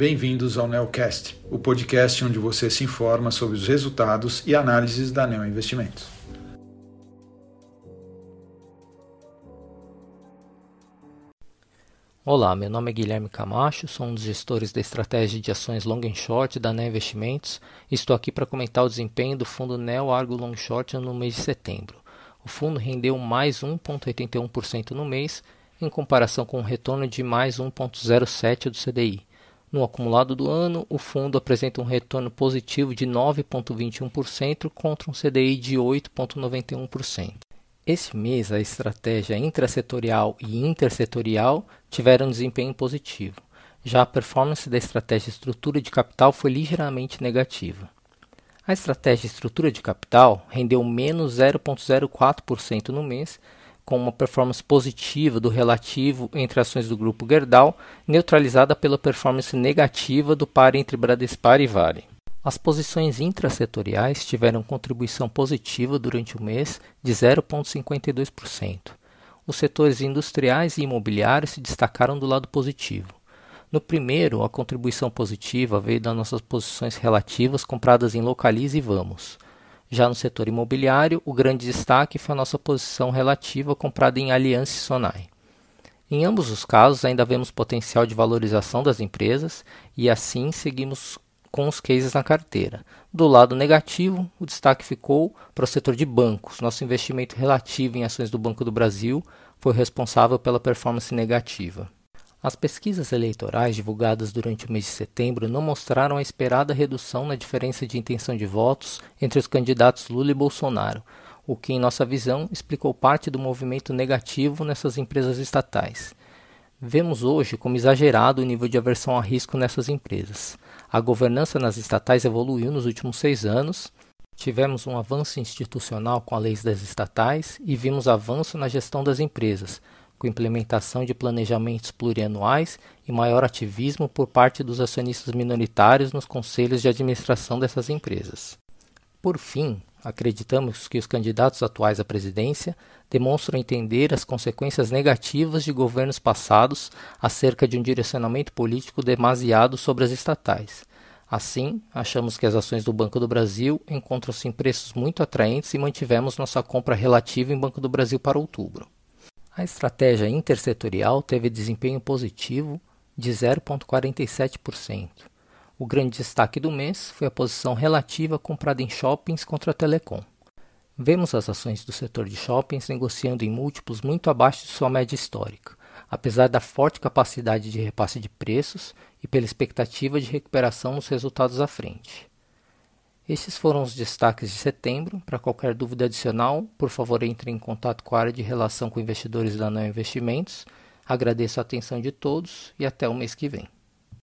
bem-vindos ao Neocast, o podcast onde você se informa sobre os resultados e análises da Neo Investimentos. Olá, meu nome é Guilherme Camacho, sou um dos gestores da estratégia de ações long and short da Neo Investimentos e estou aqui para comentar o desempenho do fundo Neo Argo Long Short no mês de setembro. O fundo rendeu mais 1,81% no mês, em comparação com um retorno de mais 1,07% do CDI. No acumulado do ano, o fundo apresenta um retorno positivo de 9,21% contra um CDI de 8,91%. Esse mês, a estratégia intrasetorial e intersetorial tiveram um desempenho positivo. Já a performance da estratégia estrutura de capital foi ligeiramente negativa. A estratégia estrutura de capital rendeu menos 0,04% no mês, com uma performance positiva do relativo entre ações do grupo Gerdau, neutralizada pela performance negativa do par entre Bradespar e Vale. As posições intrasetoriais tiveram contribuição positiva durante o mês de 0,52%. Os setores industriais e imobiliários se destacaram do lado positivo. No primeiro, a contribuição positiva veio das nossas posições relativas compradas em Localize e Vamos. Já no setor imobiliário, o grande destaque foi a nossa posição relativa comprada em Aliança e Sonai. Em ambos os casos, ainda vemos potencial de valorização das empresas e assim seguimos com os cases na carteira. Do lado negativo, o destaque ficou para o setor de bancos. Nosso investimento relativo em ações do Banco do Brasil foi responsável pela performance negativa. As pesquisas eleitorais divulgadas durante o mês de setembro não mostraram a esperada redução na diferença de intenção de votos entre os candidatos Lula e Bolsonaro, o que, em nossa visão, explicou parte do movimento negativo nessas empresas estatais. Vemos hoje como exagerado o nível de aversão a risco nessas empresas. A governança nas estatais evoluiu nos últimos seis anos. Tivemos um avanço institucional com a lei das estatais e vimos avanço na gestão das empresas, com implementação de planejamentos plurianuais e maior ativismo por parte dos acionistas minoritários nos conselhos de administração dessas empresas. Por fim, acreditamos que os candidatos atuais à presidência demonstram entender as consequências negativas de governos passados acerca de um direcionamento político demasiado sobre as estatais. Assim, achamos que as ações do Banco do Brasil encontram-se em preços muito atraentes e mantivemos nossa compra relativa em Banco do Brasil para outubro. A estratégia intersetorial teve desempenho positivo de 0,47%. O grande destaque do mês foi a posição relativa comprada em shoppings contra a telecom. Vemos as ações do setor de shoppings negociando em múltiplos muito abaixo de sua média histórica, apesar da forte capacidade de repasse de preços e pela expectativa de recuperação nos resultados à frente. Estes foram os destaques de setembro. Para qualquer dúvida adicional, por favor entre em contato com a área de relação com investidores da Neo Investimentos. Agradeço a atenção de todos e até o mês que vem.